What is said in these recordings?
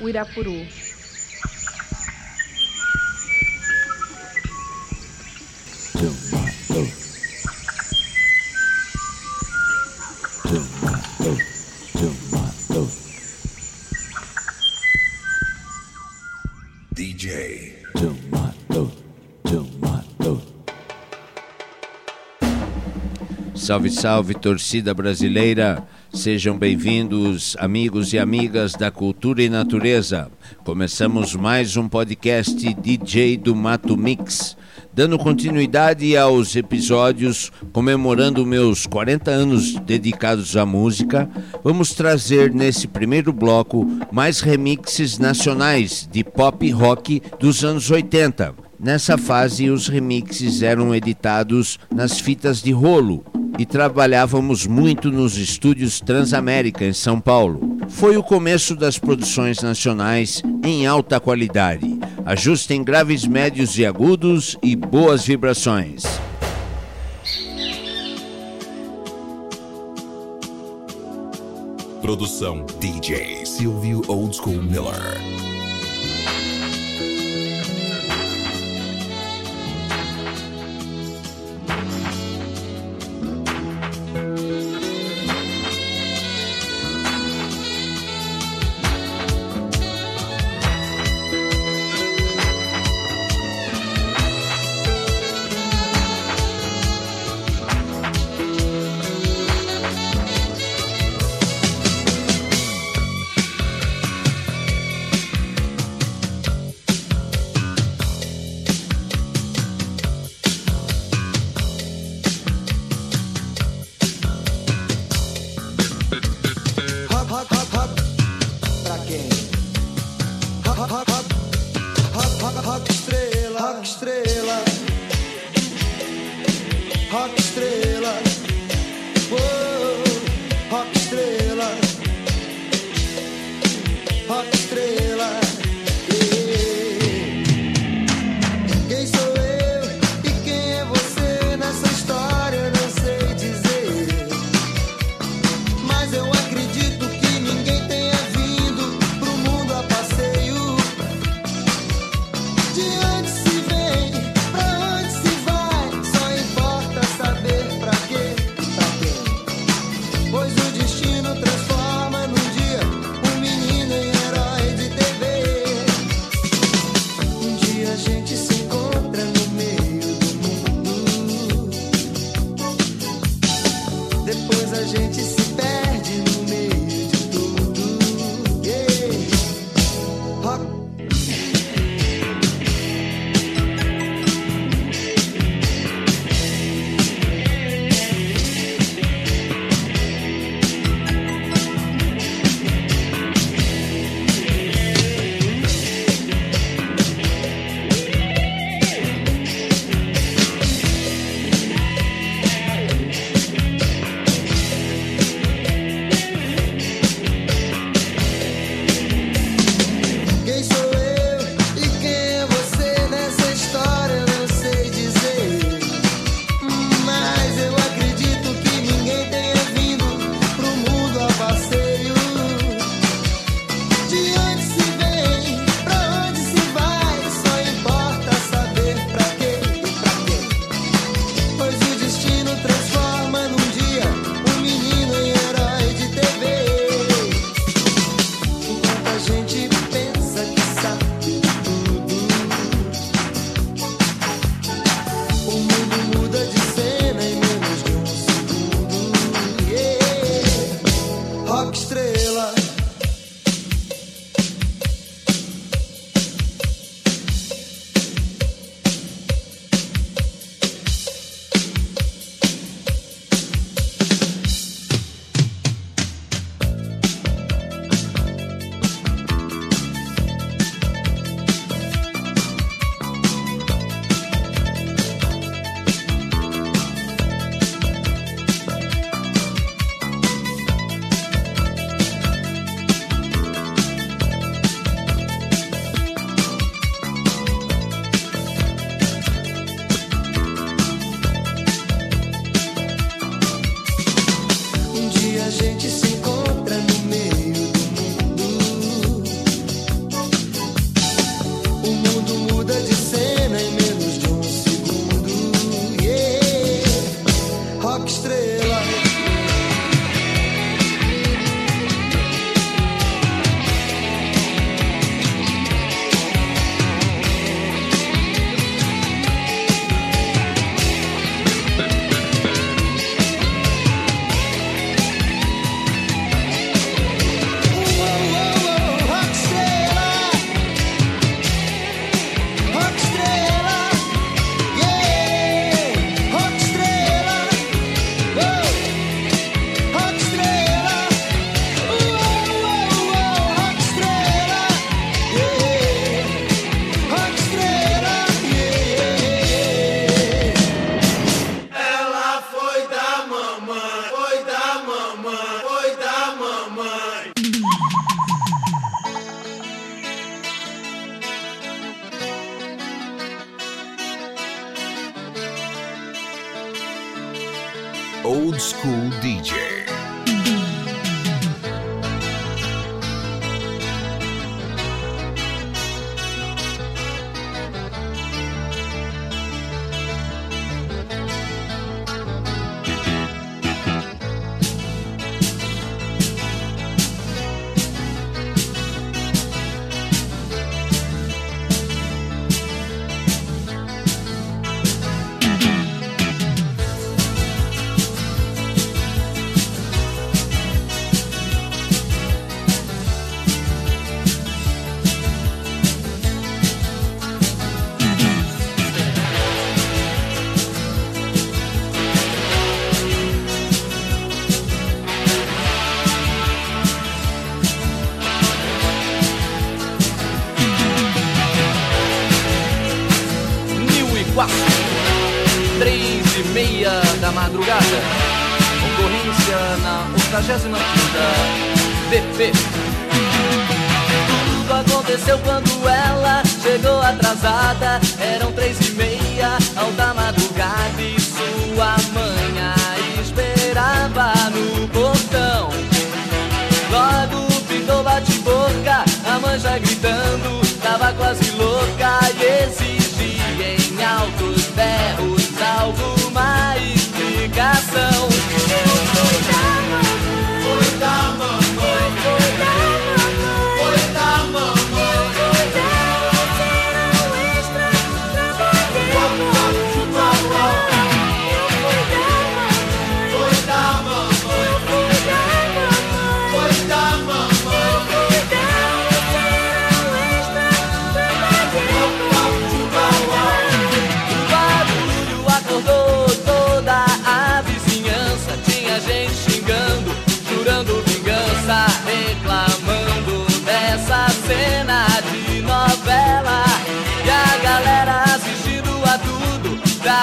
Uirapuru. DJ. Salve, salve, torcida brasileira. Sejam bem-vindos, amigos e amigas da Cultura e Natureza. Começamos mais um podcast DJ do Mato Mix, dando continuidade aos episódios comemorando meus 40 anos dedicados à música. Vamos trazer nesse primeiro bloco mais remixes nacionais de pop rock dos anos 80. Nessa fase, os remixes eram editados nas fitas de rolo e trabalhávamos muito nos estúdios Transamérica, em São Paulo. Foi o começo das produções nacionais em alta qualidade. Ajustem graves, médios e agudos e boas vibrações. Produção DJ Silvio Old School Miller.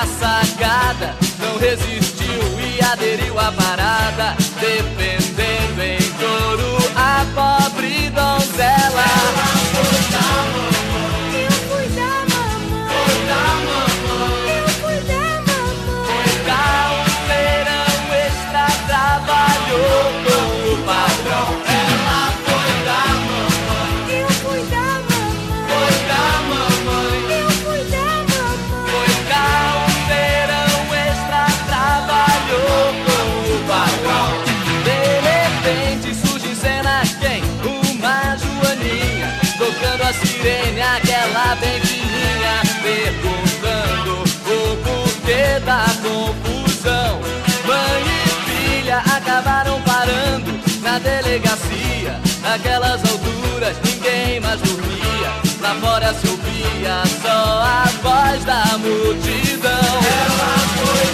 sacada não resistiu e aderiu à parada. Bem que vinha perguntando o porquê da confusão. Mãe e filha acabaram parando na delegacia. Naquelas alturas ninguém mais dormia. Lá fora se ouvia só a voz da multidão. Ela foi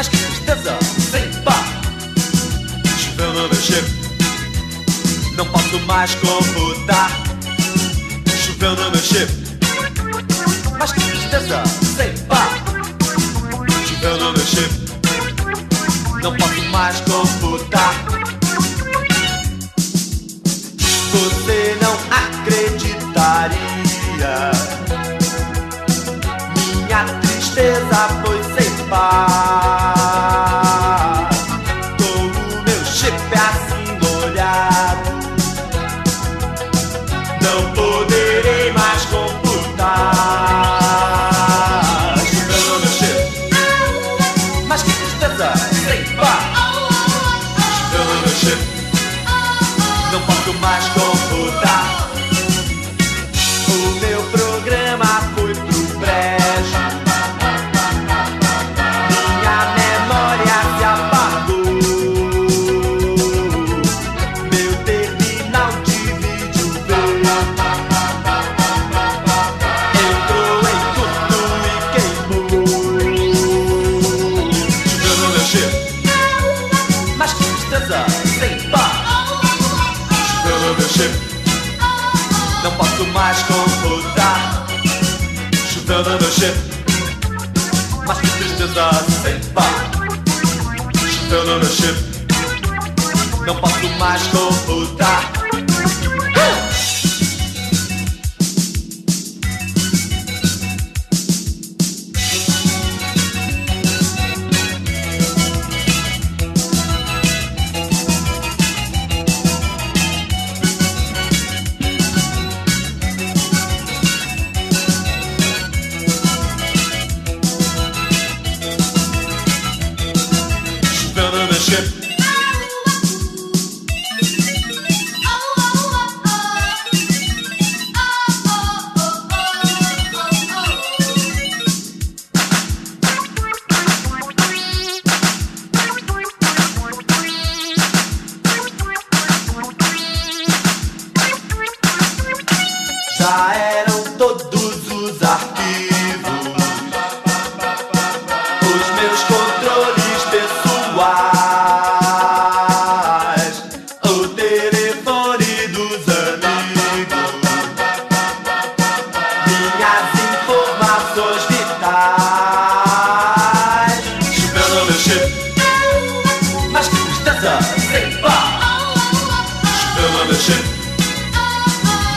Mas que tristeza, sem par. Chovendo no chip. Não posso mais computar. Chovendo no chip. Mas que tristeza, sem par. Chovendo no chip. Não posso mais computar. Você não acreditaria. Minha tristeza foi sem par.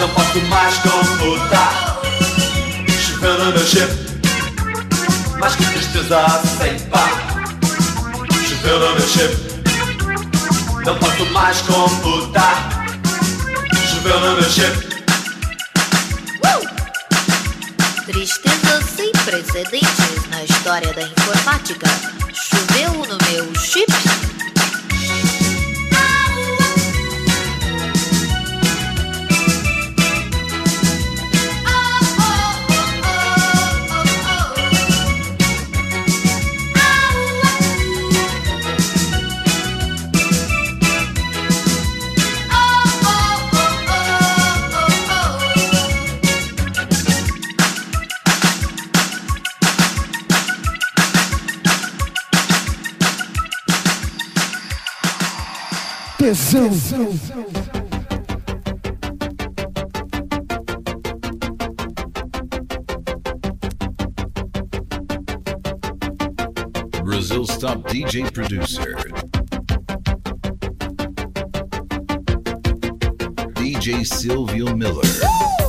Não posso mais computar Chovendo meu chip Mas que tristeza sem par Chovendo meu chip Não posso mais computar Chovendo meu chip Tristeza sem precedentes na história da informática. Choveu no meu chip. Tesão. Brazil's top DJ producer. DJ Silvio Miller.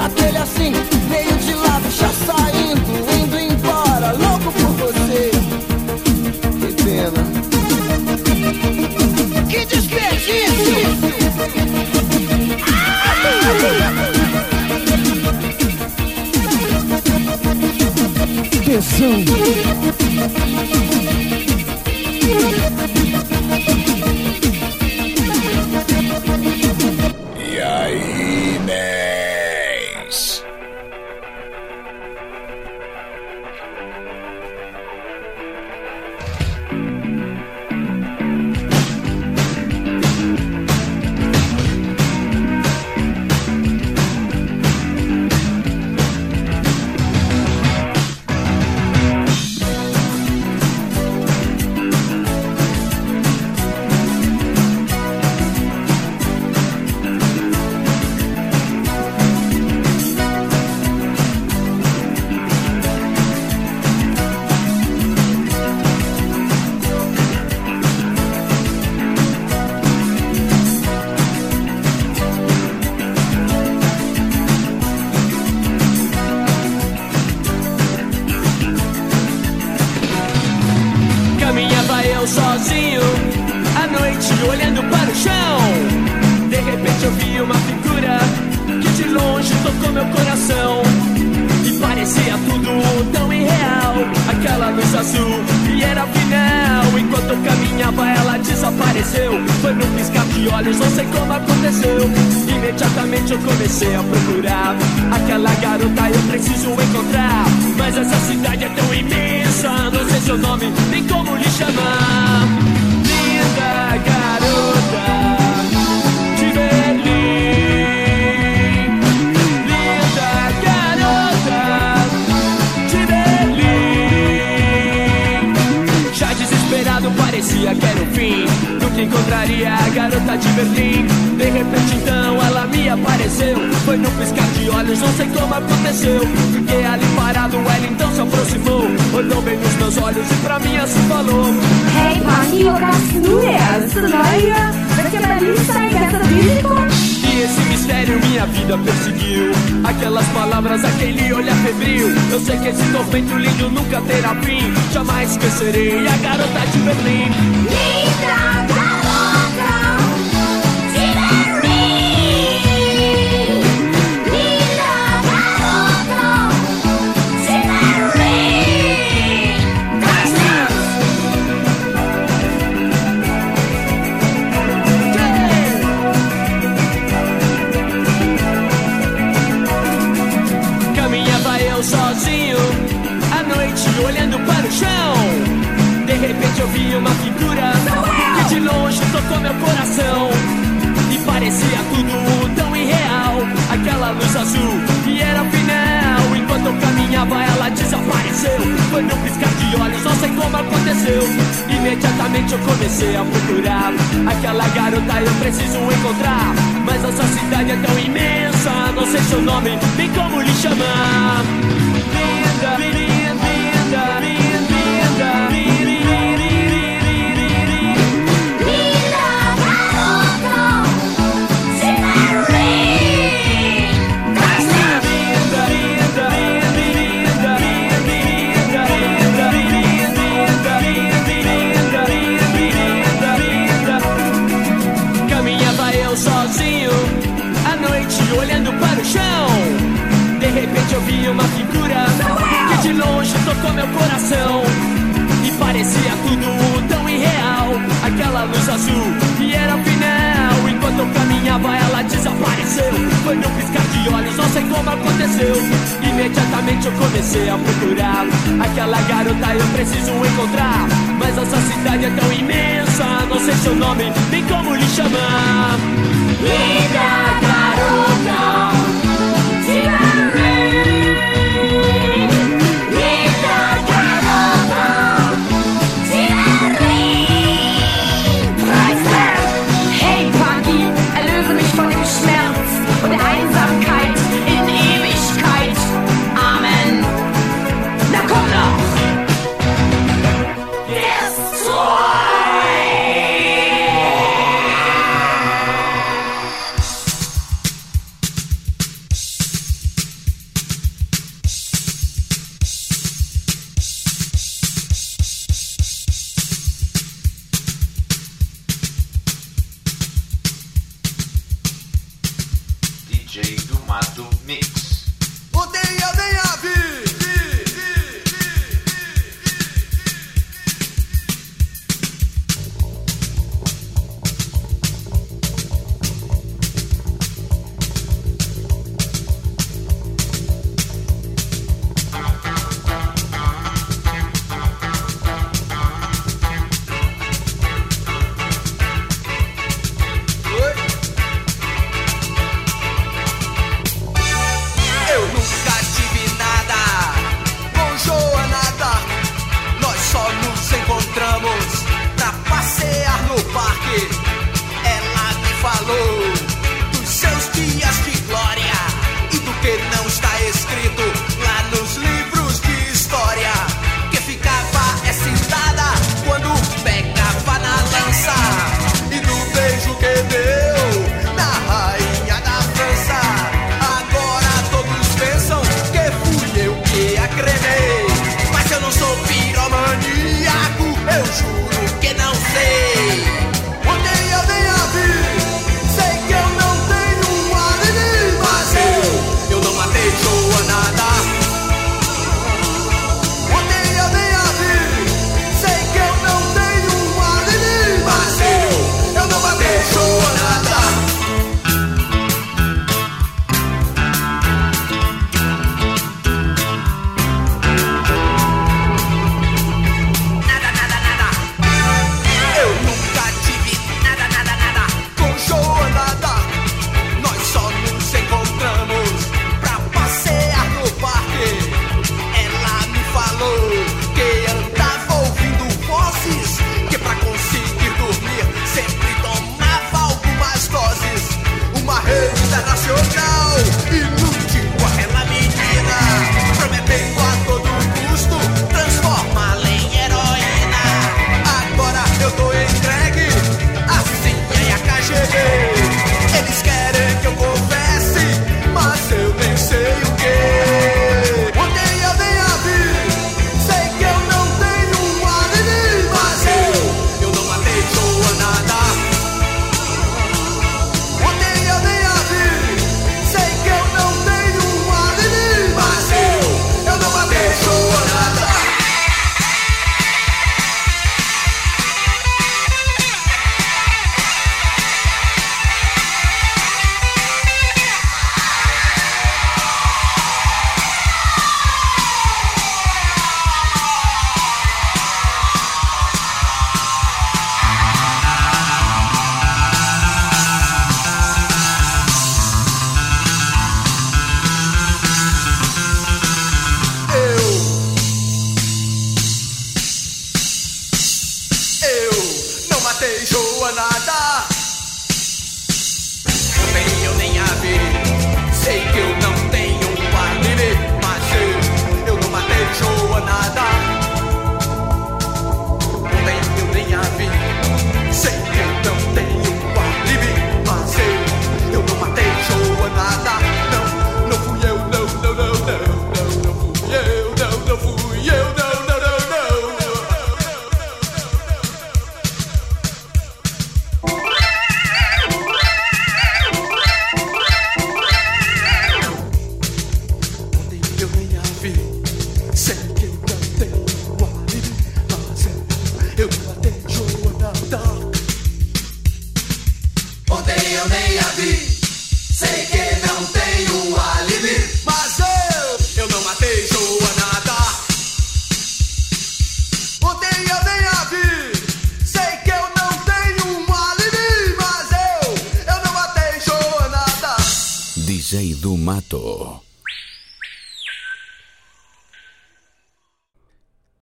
aquele assim Berlim. De repente então ela me apareceu. Foi num piscar de olhos, não sei como aconteceu. Fiquei ali parado, ela então se aproximou. Olhou bem nos meus olhos e pra mim assim falou: Hey, Manny, esse mistério minha vida perseguiu. Aquelas palavras, aquele olhar febril. Eu sei que esse tormento lindo nunca terá fim. Jamais esquecerei a garota de Berlim. Linda! você a procurar. Aquela garota eu preciso encontrar. Mas nossa cidade é tão imensa, não sei seu nome, nem como lhe chamar. Linda garota.